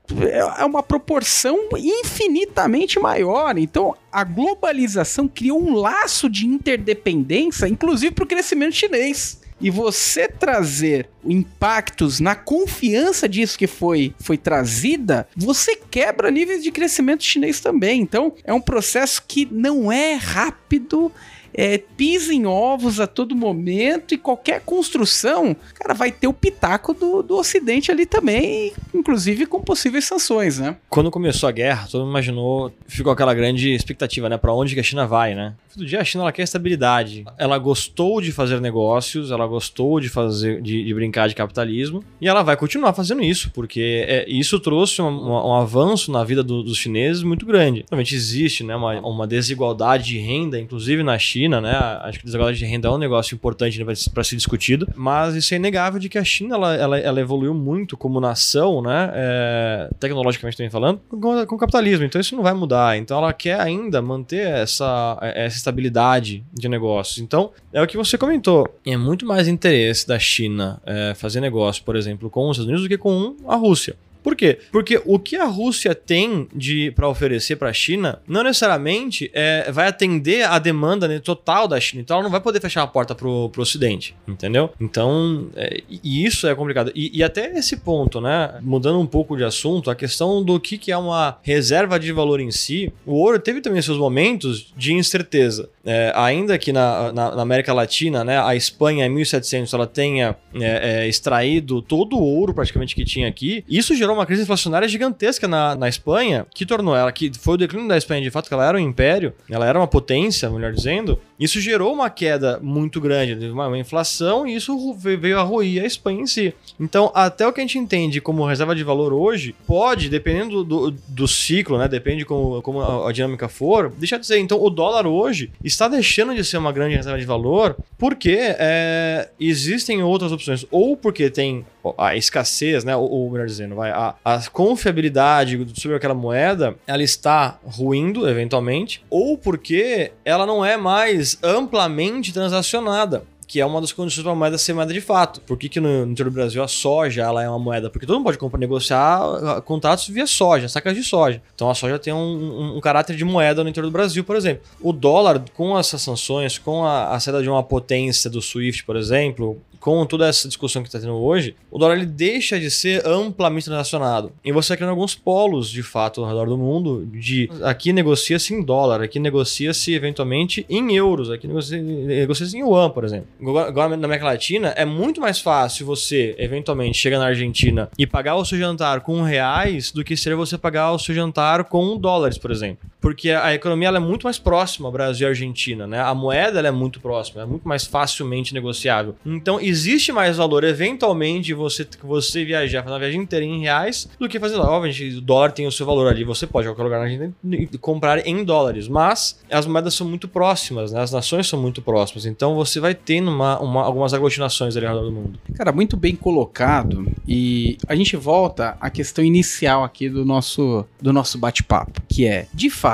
é uma proporção infinitamente maior. Então, a globalização criou um laço de interdependência, inclusive para o crescimento chinês. E você trazer impactos na confiança disso que foi, foi trazida, você quebra níveis de crescimento chinês também. Então, é um processo que não é rápido, é, pisa em ovos a todo momento e qualquer construção, cara, vai ter o pitaco do, do Ocidente ali também, inclusive com possíveis sanções, né? Quando começou a guerra, todo mundo imaginou, ficou aquela grande expectativa, né? Para onde que a China vai, né? Do dia a China ela quer estabilidade. Ela gostou de fazer negócios, ela gostou de fazer, de, de brincar de capitalismo e ela vai continuar fazendo isso, porque é, isso trouxe um, um, um, avanço na vida do, dos chineses muito grande. Realmente existe, né? Uma, uma desigualdade de renda, inclusive na China China, né? Acho que desigualdade de renda é um negócio importante né, para ser discutido, mas isso é inegável de que a China ela, ela, ela evoluiu muito como nação, né? É, tecnologicamente também falando, com, com, o capitalismo. Então isso não vai mudar. Então ela quer ainda manter essa, essa estabilidade de negócios. Então é o que você comentou. É muito mais interesse da China é, fazer negócio, por exemplo, com os Estados Unidos do que com a Rússia. Por quê? Porque o que a Rússia tem de para oferecer para a China não necessariamente é, vai atender a demanda né, total da China. Então ela não vai poder fechar a porta pro, pro Ocidente, entendeu? Então, é, e isso é complicado. E, e, até esse ponto, né? Mudando um pouco de assunto, a questão do que, que é uma reserva de valor em si, o ouro teve também seus momentos de incerteza. É, ainda que na, na, na, América Latina, né, a Espanha em 1700 ela tenha é, é, extraído todo o ouro praticamente que tinha aqui, isso gerou uma crise inflacionária gigantesca na, na Espanha, que tornou ela, que foi o declínio da Espanha de fato, que ela era um império, ela era uma potência, melhor dizendo, isso gerou uma queda muito grande, uma, inflação, e isso veio a ruir a Espanha em si. Então, até o que a gente entende como reserva de valor hoje, pode, dependendo do, do ciclo, né, depende como, como a, a dinâmica for, deixa de ser. Então, o dólar hoje está deixando de ser uma grande reserva de valor porque é, existem outras opções, ou porque tem a escassez, né, ou, ou melhor dizendo, vai, a, a confiabilidade sobre aquela moeda, ela está ruindo eventualmente, ou porque ela não é mais amplamente transacionada que é uma das condições para a moeda ser moeda de fato. Por que, que no, interior do Brasil a soja ela é uma moeda? Porque todo mundo pode comprar, negociar ah, contratos via soja, sacas de soja. Então a soja tem um, um, um, caráter de moeda no interior do Brasil, por exemplo. O dólar, com essas sanções, com a, a saída de uma potência do SWIFT, por exemplo, com toda essa discussão que está tendo hoje, o dólar ele deixa de ser amplamente transacionado. E você criando alguns polos, de fato, ao redor do mundo, de aqui negocia-se em dólar, aqui negocia-se eventualmente em euros, aqui negocia-se negocia em yuan, por exemplo. Agora, na América Latina, é muito mais fácil você, eventualmente, chegar na Argentina e pagar o seu jantar com reais do que seria você pagar o seu jantar com dólares, por exemplo. Porque a economia é muito mais próxima, Brasil e Argentina, né? A moeda é muito próxima, é muito mais facilmente negociável. Então, existe mais valor, eventualmente, você, você viajar, fazer uma viagem inteira em reais, do que fazer lá. Obviamente, o dólar tem o seu valor ali, você pode qualquer lugar na Argentina comprar em dólares, mas as moedas são muito próximas, né? As nações são muito próximas, então você vai tendo uma, uma, algumas aglutinações ali ao redor do mundo. Cara, muito bem colocado, e a gente volta à questão inicial aqui do nosso, do nosso bate-papo, que é, de fato,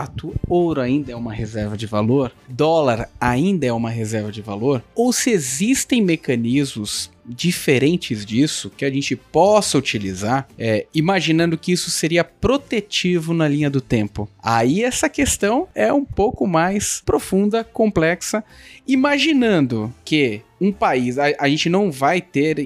ouro ainda é uma reserva de valor, dólar ainda é uma reserva de valor, ou se existem mecanismos mecanismos diferentes disso que a gente possa utilizar, é, imaginando que isso seria protetivo na linha do tempo. Aí essa questão é um pouco mais profunda, complexa, imaginando que um país, a, a gente não vai ter,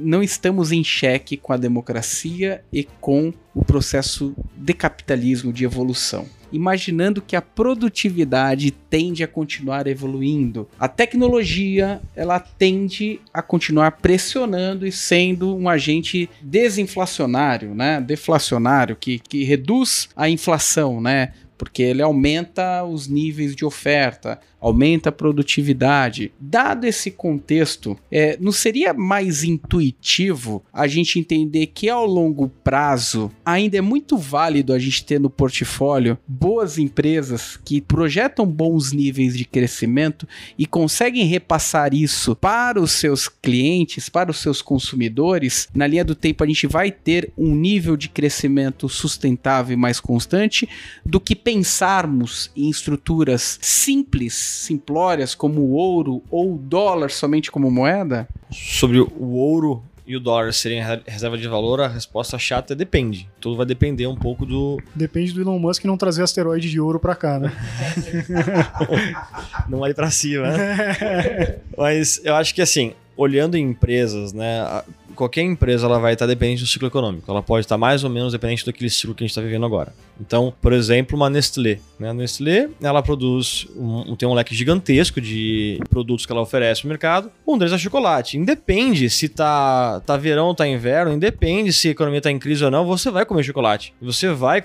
não estamos em xeque com a democracia e com o processo de capitalismo de evolução. Imaginando que a produtividade tende a continuar evoluindo. A tecnologia, ela tende a continuar pressionando e sendo um agente desinflacionário, né? Deflacionário, que, que reduz a inflação, né? porque ele aumenta os níveis de oferta, aumenta a produtividade. Dado esse contexto, é, não seria mais intuitivo a gente entender que ao longo prazo ainda é muito válido a gente ter no portfólio boas empresas que projetam bons níveis de crescimento e conseguem repassar isso para os seus clientes, para os seus consumidores? Na linha do tempo, a gente vai ter um nível de crescimento sustentável e mais constante do que pensarmos em estruturas simples, simplórias, como o ouro ou o dólar somente como moeda? Sobre o ouro e o dólar serem reserva de valor, a resposta chata é depende. Tudo vai depender um pouco do. Depende do Elon Musk não trazer asteroide de ouro para cá, né? não vai para cima, né? Mas eu acho que assim, olhando em empresas, né? Qualquer empresa ela vai estar dependente do ciclo econômico. Ela pode estar mais ou menos dependente daquele ciclo que a gente está vivendo agora. Então, por exemplo, uma Nestlé. Né? A Nestlé ela produz um, tem um leque gigantesco de produtos que ela oferece no mercado. Um deles é chocolate. Independe se tá, tá verão ou tá inverno, independe se a economia está em crise ou não, você vai comer chocolate. Você vai.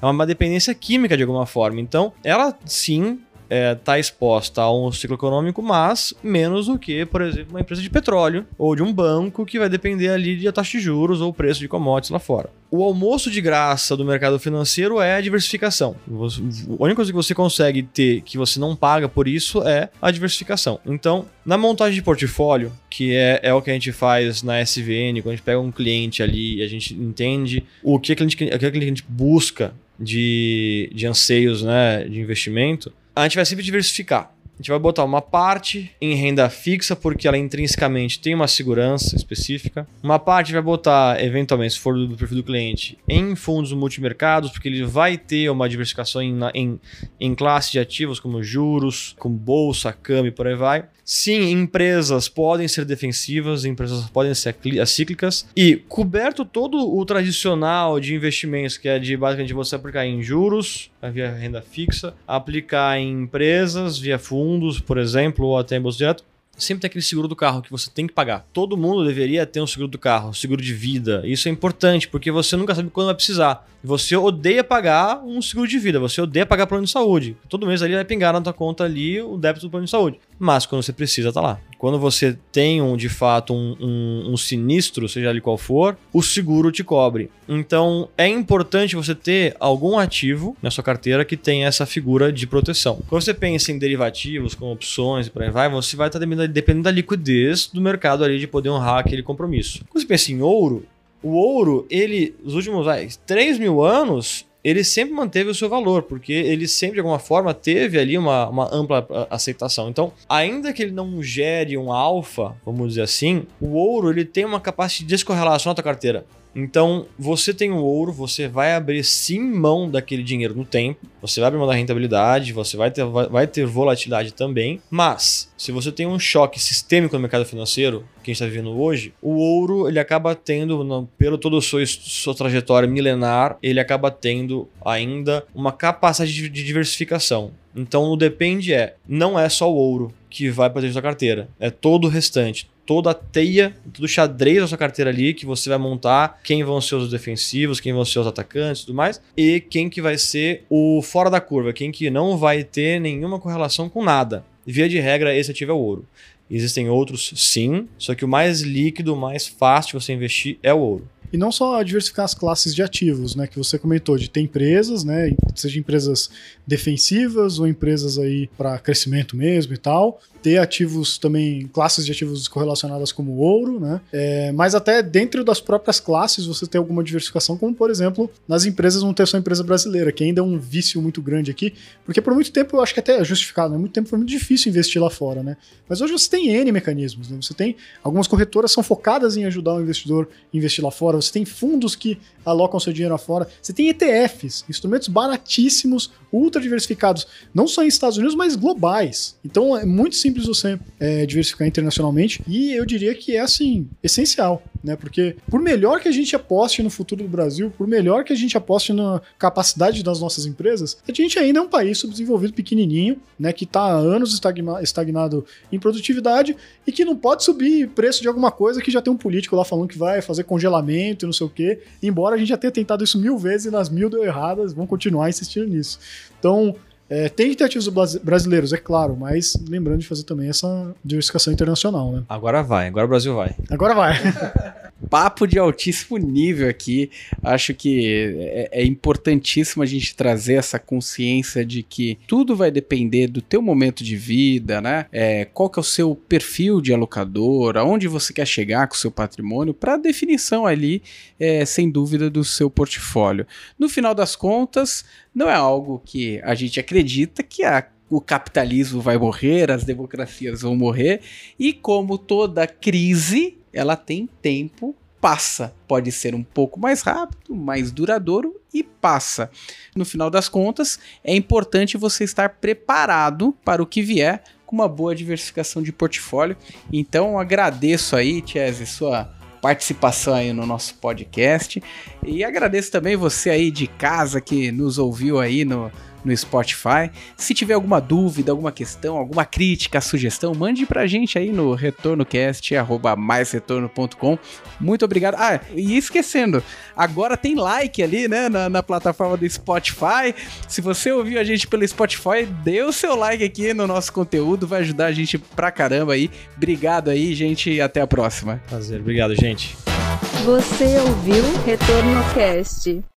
É uma dependência química de alguma forma. Então, ela sim está é, tá exposta a um ciclo econômico, mas menos do que, por exemplo, uma empresa de petróleo ou de um banco que vai depender ali de taxa de juros ou preço de commodities lá fora. O almoço de graça do mercado financeiro é a diversificação. A única coisa que você consegue ter que você não paga por isso é a diversificação. Então, na montagem de portfólio, que é, é o que a gente faz na SVN, quando a gente pega um cliente ali e a gente entende o que, que, a, gente, o que a gente busca de, de anseios né, de investimento, a gente vai sempre diversificar. A gente vai botar uma parte em renda fixa, porque ela intrinsecamente tem uma segurança específica. Uma parte vai botar, eventualmente, se for do perfil do cliente, em fundos multimercados, porque ele vai ter uma diversificação em, em, em classe de ativos, como juros, como bolsa, câmbio e por aí vai. Sim, empresas podem ser defensivas, empresas podem ser cíclicas. E coberto todo o tradicional de investimentos, que é de basicamente você aplicar em juros, via renda fixa, aplicar em empresas, via fundos, por exemplo, ou até em bolsa direto, sempre tem aquele seguro do carro que você tem que pagar. Todo mundo deveria ter um seguro do carro, seguro de vida. Isso é importante, porque você nunca sabe quando vai precisar. Você odeia pagar um seguro de vida, você odeia pagar plano de saúde. Todo mês ali vai pingar na tua conta ali o débito do plano de saúde. Mas quando você precisa, tá lá. Quando você tem um, de fato um, um, um sinistro, seja ali qual for, o seguro te cobre. Então é importante você ter algum ativo na sua carteira que tenha essa figura de proteção. Quando você pensa em derivativos, como opções e por aí vai, você vai estar dependendo da liquidez do mercado ali de poder honrar aquele compromisso. Quando você pensa em ouro, o ouro, ele, os últimos vai, 3 mil anos, ele sempre manteve o seu valor, porque ele sempre, de alguma forma, teve ali uma, uma ampla aceitação. Então, ainda que ele não gere um alfa, vamos dizer assim, o ouro ele tem uma capacidade de descorrelação na tua carteira. Então, você tem o ouro, você vai abrir sim mão daquele dinheiro no tempo, você vai abrir mão da rentabilidade, você vai ter, vai, vai ter volatilidade também, mas se você tem um choque sistêmico no mercado financeiro, que a gente está vivendo hoje, o ouro ele acaba tendo, no, pelo toda a sua, sua trajetória milenar, ele acaba tendo ainda uma capacidade de, de diversificação. Então, o depende é, não é só o ouro que vai para dentro da carteira, é todo o restante toda a teia, todo o xadrez da sua carteira ali que você vai montar, quem vão ser os defensivos, quem vão ser os atacantes e tudo mais, e quem que vai ser o fora da curva, quem que não vai ter nenhuma correlação com nada. Via de regra, esse ativo é o ouro. Existem outros, sim, só que o mais líquido, mais fácil de você investir é o ouro. E não só diversificar as classes de ativos, né, que você comentou, de ter empresas, né, seja empresas defensivas ou empresas aí para crescimento mesmo e tal, ter ativos também, classes de ativos correlacionadas como ouro, né? É, mas até dentro das próprias classes você tem alguma diversificação, como por exemplo, nas empresas não ter só empresa brasileira, que ainda é um vício muito grande aqui, porque por muito tempo eu acho que até é justificado, né? Muito tempo foi muito difícil investir lá fora, né? Mas hoje você tem N mecanismos, né? Você tem algumas corretoras são focadas em ajudar o investidor a investir lá fora, você tem fundos que alocam seu dinheiro lá fora, você tem ETFs, instrumentos baratíssimos, ultra diversificados, não só em Estados Unidos, mas globais. Então é muito simples você é, diversificar internacionalmente e eu diria que é assim, essencial. né? Porque por melhor que a gente aposte no futuro do Brasil, por melhor que a gente aposte na capacidade das nossas empresas, a gente ainda é um país subdesenvolvido pequenininho, né? Que está há anos estagna estagnado em produtividade e que não pode subir preço de alguma coisa que já tem um político lá falando que vai fazer congelamento e não sei o quê. Embora a gente já tenha tentado isso mil vezes e nas mil deu erradas, vão continuar insistindo nisso. Então, é, tem ativos brasileiros, é claro, mas lembrando de fazer também essa diversificação internacional, né? Agora vai, agora o Brasil vai. Agora vai. Papo de altíssimo nível aqui. Acho que é, é, importantíssimo a gente trazer essa consciência de que tudo vai depender do teu momento de vida, né? É, qual que é o seu perfil de alocador, aonde você quer chegar com o seu patrimônio, para definição ali, é, sem dúvida, do seu portfólio. No final das contas, não é algo que a gente acredita que a o capitalismo vai morrer, as democracias vão morrer, e como toda crise, ela tem tempo, passa. Pode ser um pouco mais rápido, mais duradouro e passa. No final das contas, é importante você estar preparado para o que vier com uma boa diversificação de portfólio. Então, agradeço aí, Tiese, sua participação aí no nosso podcast. E agradeço também você aí de casa que nos ouviu aí no, no Spotify. Se tiver alguma dúvida, alguma questão, alguma crítica, sugestão, mande pra gente aí no retornocast@maisretorno.com. Muito obrigado. Ah, e esquecendo, agora tem like ali, né, na, na, plataforma do Spotify. Se você ouviu a gente pelo Spotify, dê o seu like aqui no nosso conteúdo, vai ajudar a gente pra caramba aí. Obrigado aí, gente, e até a próxima. Prazer, obrigado, gente. Você ouviu Retorno Cast.